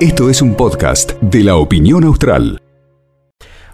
Esto es un podcast de la opinión austral.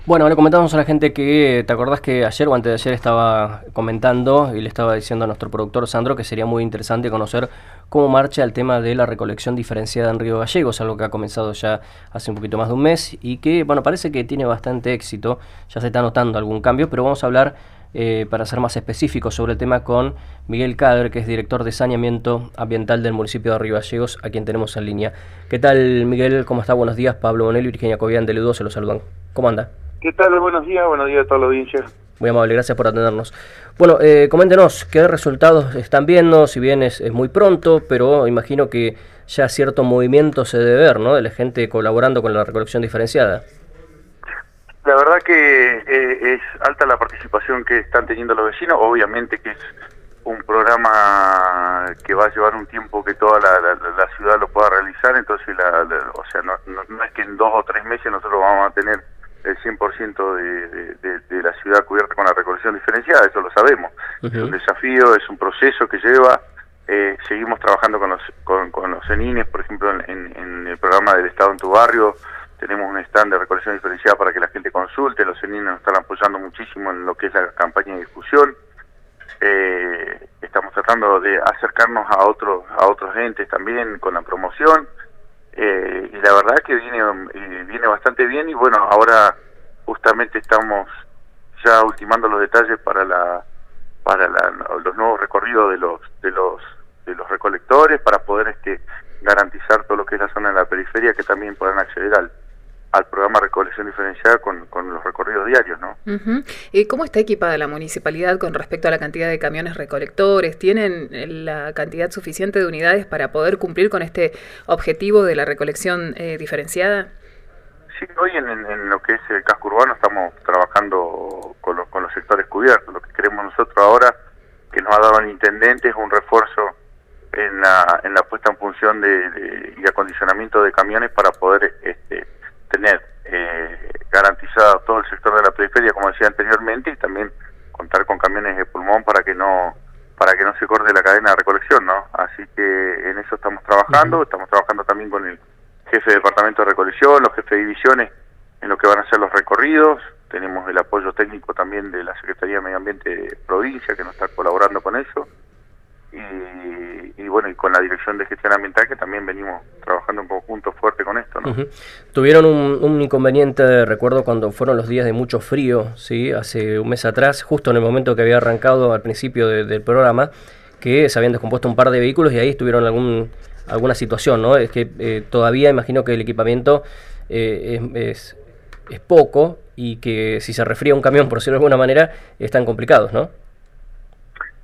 Bueno, le comentamos a la gente que te acordás que ayer o antes de ayer estaba comentando y le estaba diciendo a nuestro productor Sandro que sería muy interesante conocer cómo marcha el tema de la recolección diferenciada en Río Gallegos, algo que ha comenzado ya hace un poquito más de un mes y que, bueno, parece que tiene bastante éxito, ya se está notando algún cambio, pero vamos a hablar eh, para ser más específicos sobre el tema con Miguel Cader, que es director de saneamiento ambiental del municipio de Río Gallegos, a quien tenemos en línea. ¿Qué tal, Miguel? ¿Cómo está? Buenos días. Pablo Bonelli y Virginia Cobian de Ludo se lo saludan. ¿Cómo anda? ¿Qué tal? Buenos días, buenos días a toda la audiencia. Muy amable, gracias por atendernos. Bueno, eh, coméntenos qué resultados están viendo, si bien es, muy pronto, pero imagino que ya cierto movimiento se debe ver, ¿no? De la gente colaborando con la recolección diferenciada. La verdad que eh, es alta la participación que están teniendo los vecinos, obviamente que es un programa que va a llevar un tiempo que toda la, ciudad lo pueda realizar, entonces, la, o sea, no, no, es que en dos o tres meses nosotros vamos a tener el 100% de, de, de, la ciudad cubierta con la recolección diferenciada, eso lo sabemos. Es un desafío, es un proceso que lleva, eh, seguimos trabajando con los, con, con los CENINES, por ejemplo, en, en el programa del Estado en tu barrio, tenemos un stand de recolección diferenciada para que la gente consulte, los CENINES nos están apoyando muchísimo en lo que es la campaña de discusión. Eh, estamos tratando de acercarnos a otros a otros entes también con la promoción eh, y la verdad que viene eh, viene bastante bien y bueno ahora justamente estamos ya ultimando los detalles para la para los nuevos recorridos de los de los de los recolectores para poder este garantizar todo lo que es la zona de la periferia que también puedan acceder al al programa Recolección Diferenciada con, con los recorridos diarios, ¿no? ¿Y cómo está equipada la municipalidad con respecto a la cantidad de camiones recolectores? ¿Tienen la cantidad suficiente de unidades para poder cumplir con este objetivo de la recolección eh, diferenciada? Sí, hoy en, lo que es el casco urbano estamos trabajando con, con los sectores cubiertos. Lo que queremos nosotros ahora, que nos ha dado el intendente, es un refuerzo en la, en la puesta en función de, y acondicionamiento de camiones para poder este, tener eh, garantizado todo el sector de la periferia, como decía anteriormente, y también contar con camiones de pulmón para que no para que no se corte la cadena de recolección, ¿no? Así que en eso estamos trabajando, estamos trabajando también con el jefe de departamento de recolección, los jefes de divisiones en lo que van a ser los recorridos, tenemos el apoyo técnico también de la Secretaría de Medio Ambiente de provincia que nos está colaborando con eso y, bueno, y con la Dirección de Gestión Ambiental que también venimos trabajando en conjunto fuerte con esto. ¿no? Tuvieron un, inconveniente, recuerdo cuando fueron los días de mucho frío, ¿sí? hace un mes atrás, justo en el momento que había arrancado al principio del programa, que se habían descompuesto un par de vehículos y ahí estuvieron algún, alguna situación, ¿no? Es que eh, todavía imagino que el equipamiento eh, es, es, poco y que si se refría un camión, por decirlo de alguna manera, están complicados, ¿no?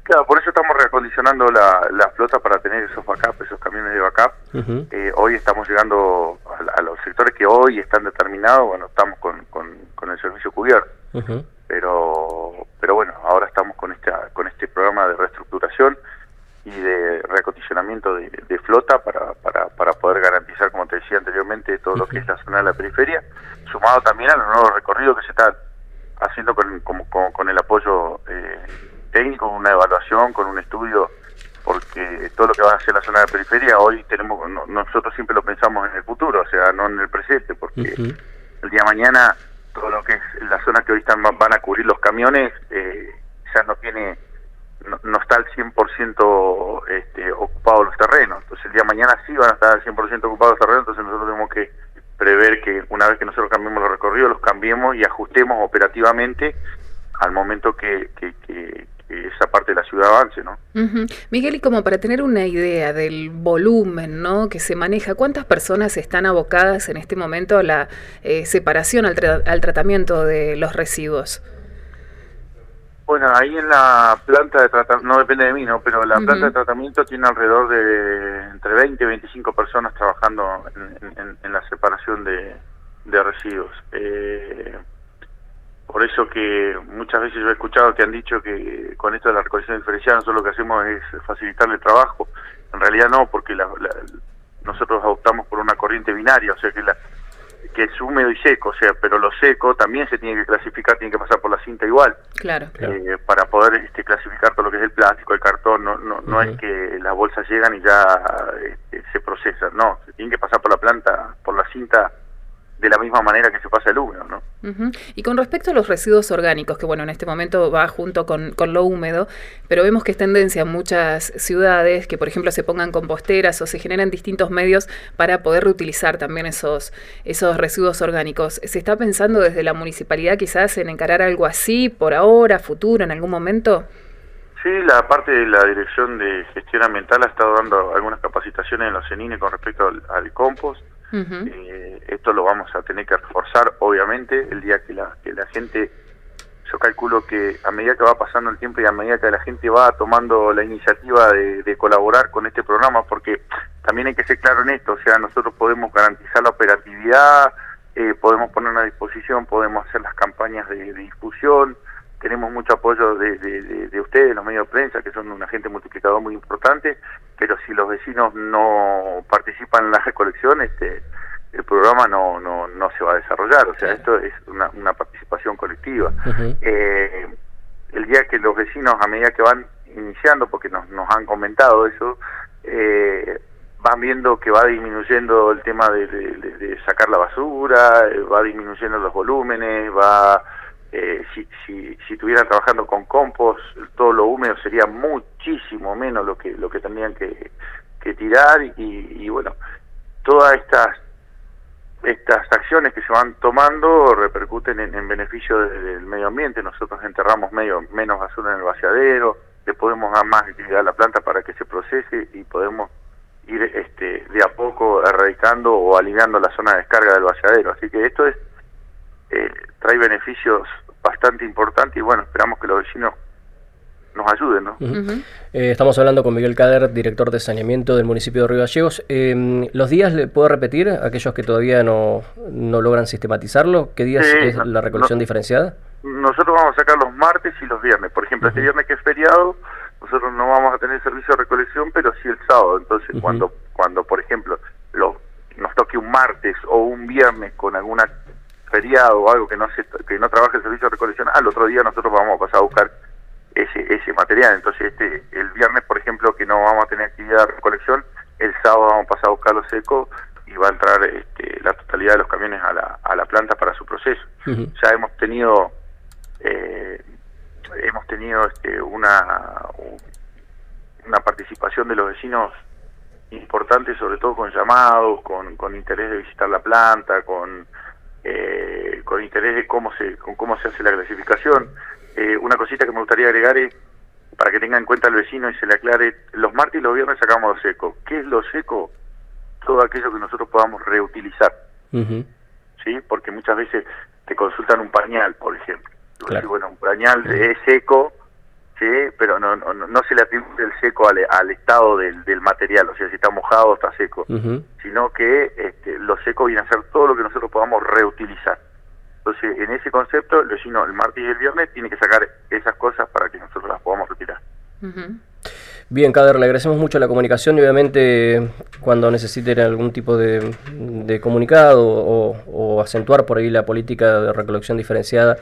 Claro, por eso estamos recondicionando la, la flota para tener esos backup, esos camiones de backup. Eh, hoy estamos llegando a, los sectores que hoy están determinados, bueno, estamos con, con, el servicio cubierto. Pero pero bueno, ahora estamos con esta con este programa de reestructuración y de reacondicionamiento de, flota para, para, para poder garantizar, como te decía anteriormente, todo lo que es la zona de la periferia, sumado también a los nuevos recorridos que se están haciendo con, con, con el apoyo una evaluación, con un estudio, porque todo lo que va a ser la zona de periferia, hoy tenemos, nosotros siempre lo pensamos en el futuro, o sea, no en el presente, porque el día de mañana todo lo que es la zona que hoy están van a cubrir los camiones eh, ya no tiene no, está al 100% este, ocupado los terrenos. Entonces el día de mañana sí van a estar al 100% ocupados los terrenos, entonces nosotros tenemos que prever que una vez que nosotros cambiemos los recorridos, los cambiemos y ajustemos operativamente al momento que, que, esa parte de la ciudad avance, ¿no? Miguel, y como para tener una idea del volumen, ¿no? Que se maneja, ¿cuántas personas están abocadas en este momento a la eh, separación, al, tratamiento de los residuos? Bueno, ahí en la planta de tratamiento, no depende de mí, ¿no? Pero la planta de tratamiento tiene alrededor de entre 20 y 25 personas trabajando en, la separación de, de residuos. Eh, por eso que muchas veces yo he escuchado que han dicho que con esto de la recolección diferenciada nosotros lo que hacemos es facilitarle el trabajo. En realidad no, porque nosotros optamos por una corriente binaria, o sea que la que es húmedo y seco, o sea, pero lo seco también se tiene que clasificar, tiene que pasar por la cinta igual. Claro. Eh, para poder este, clasificar todo lo que es el plástico, el cartón, no, no, no es que las bolsas llegan y ya este, se pasar por la planta, por la cinta de la misma manera que se pasa el húmedo, ¿no? Y con respecto a los residuos orgánicos, que bueno, en este momento va junto con, lo húmedo, pero vemos que es tendencia en muchas ciudades que, por ejemplo, se pongan composteras o se generan distintos medios para poder reutilizar también esos, esos residuos orgánicos. ¿Se está pensando desde la municipalidad quizás en encarar algo así por ahora, futuro, en algún momento? Sí, la parte de la Dirección de Gestión Ambiental ha estado dando algunas capacitaciones en los CENINE con respecto al, al compost eh, esto lo vamos a tener que reforzar, obviamente, el día que la, que la gente, yo calculo que a medida que va pasando el tiempo y a medida que la gente va tomando la iniciativa de, colaborar con este programa, porque también hay que ser claro en esto, o sea, nosotros podemos garantizar la operatividad, eh, podemos poner a disposición, podemos hacer las campañas de difusión, tenemos mucho apoyo de, de, ustedes, los medios de prensa, que son un agente multiplicador muy importante, pero si los vecinos no participan en la recolección, este, el programa no, no, no se va a desarrollar. O sea, esto es una, una participación colectiva. eh, el día que los vecinos, a medida que van iniciando, porque nos, nos han comentado eso, eh, van viendo que va disminuyendo el tema de, de sacar la basura, eh, va disminuyendo los volúmenes, va eh, si, si, si estuvieran trabajando con compost, todo lo húmedo sería muchísimo menos lo que lo que tendrían que, que tirar y, y, bueno, todas estas estas acciones que se van tomando repercuten en, beneficio del medio ambiente. Nosotros enterramos medio, menos basura en el vaciadero, le podemos dar más actividad a la planta para que se procese y podemos ir este, de a poco erradicando o alineando la zona de descarga del vaciadero. Así que esto es eh, trae beneficios bastante importantes y bueno, esperamos que los vecinos nos ayuden. ¿no? Eh, estamos hablando con Miguel Cader, director de saneamiento del municipio de Río Gallegos. Eh, ¿Los días le puedo repetir a aquellos que todavía no, no logran sistematizarlo? ¿Qué días es la recolección diferenciada? Nosotros vamos a sacar los martes y los viernes. Por ejemplo, este viernes que es feriado, nosotros no vamos a tener servicio de recolección, pero sí el sábado. Entonces, cuando, cuando por ejemplo, lo, nos toque un martes o un viernes con alguna feriado o algo que no se, que no trabaje el servicio de recolección, al otro día nosotros vamos a pasar a buscar ese, ese material. Entonces, este el viernes, por ejemplo, que no vamos a tener actividad de recolección, el sábado vamos a pasar a buscarlo seco y va a entrar este, la totalidad de los camiones a la, a la planta para su proceso. Ya hemos tenido eh, hemos tenido este, una una participación de los vecinos importante, sobre todo con llamados, con, con interés de visitar la planta, con eh, con interés de cómo se, con cómo se hace la clasificación. Eh, una cosita que me gustaría agregar es, para que tenga en cuenta el vecino y se le aclare, los martes y los viernes sacamos lo seco. ¿Qué es lo seco? Todo aquello que nosotros podamos reutilizar. ¿Sí? Porque muchas veces te consultan un pañal, por ejemplo. bueno, un pañal es seco, sí, pero no, no, no se le atribuye el seco al, al estado del, del, material, o sea, si está mojado está seco, sino que este, lo seco viene a ser todo lo que nosotros podamos reutilizar. Entonces, en ese concepto, el vecino el martes y el viernes tiene que sacar esas cosas para que nosotros las podamos retirar. Bien, Cader, le agradecemos mucho la comunicación y obviamente cuando necesiten algún tipo de, de comunicado o, o, acentuar por ahí la política de recolección diferenciada,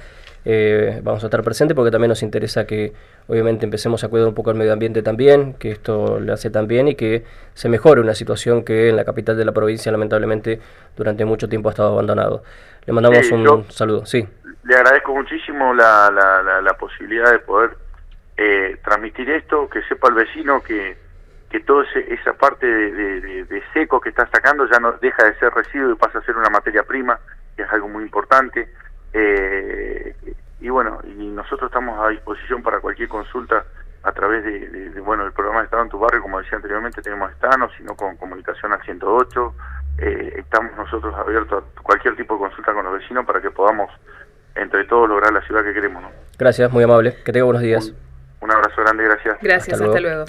eh, vamos a estar presentes porque también nos interesa que obviamente empecemos a cuidar un poco el medio ambiente también, que esto le hace también y que se mejore una situación que en la capital de la provincia lamentablemente durante mucho tiempo ha estado abandonado. Le mandamos un saludo, sí. Le agradezco muchísimo la, la, la, posibilidad de poder eh, transmitir esto, que sepa el vecino que, que toda esa parte de, de, seco que está sacando ya no deja de ser residuo y pasa a ser una materia prima, que es algo muy importante. Eh, y bueno, y nosotros estamos a disposición para cualquier consulta a través de, bueno, el programa de Estado en tu barrio, como decía anteriormente, tenemos Estano, sino con comunicación al 108. Eh, estamos nosotros abiertos a cualquier tipo de consulta con los vecinos para que podamos, entre todos, lograr la ciudad que queremos. Gracias, muy amable. Que tenga buenos días. Un, abrazo grande, gracias. Gracias, hasta luego.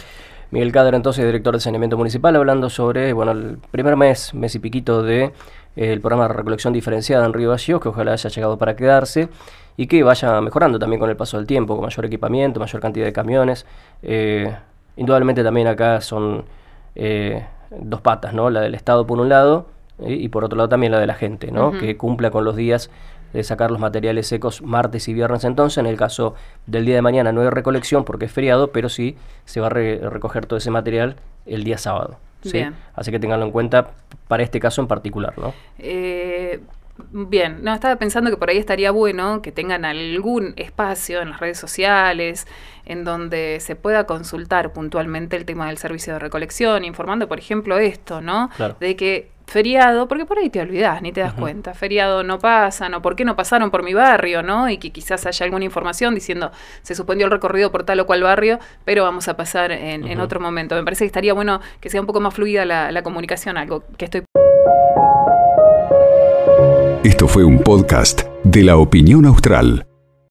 Miguel Cadra, entonces, director de saneamiento municipal, hablando sobre, bueno, el primer mes, mes y piquito de el programa de recolección diferenciada en Río Gallegos, que ojalá haya llegado para quedarse y que vaya mejorando también con el paso del tiempo, con mayor equipamiento, mayor cantidad de camiones. Eh, indudablemente también acá son eh, dos patas, ¿no? La del Estado por un lado eh, y por otro lado también la de la gente, ¿no? Que cumpla con los días de sacar los materiales secos martes y viernes entonces. En el caso del día de mañana no hay recolección porque es feriado, pero sí se va a recoger todo ese material el día sábado. ¿Sí? Así que tenganlo en cuenta para este caso en particular, ¿no? Eh, Bien, no, estaba pensando que por ahí estaría bueno que tengan algún espacio en las redes sociales en donde se pueda consultar puntualmente el tema del servicio de recolección, informando, por ejemplo, esto, ¿no? De que feriado, porque por ahí te olvidás, ni te das cuenta, feriado no pasan, o por qué no pasaron por mi barrio, ¿no? Y que quizás haya alguna información diciendo, se suspendió el recorrido por tal o cual barrio, pero vamos a pasar en, otro momento. Me parece que estaría bueno que sea un poco más fluida la, la comunicación, algo que estoy... Esto fue un podcast de la opinión austral.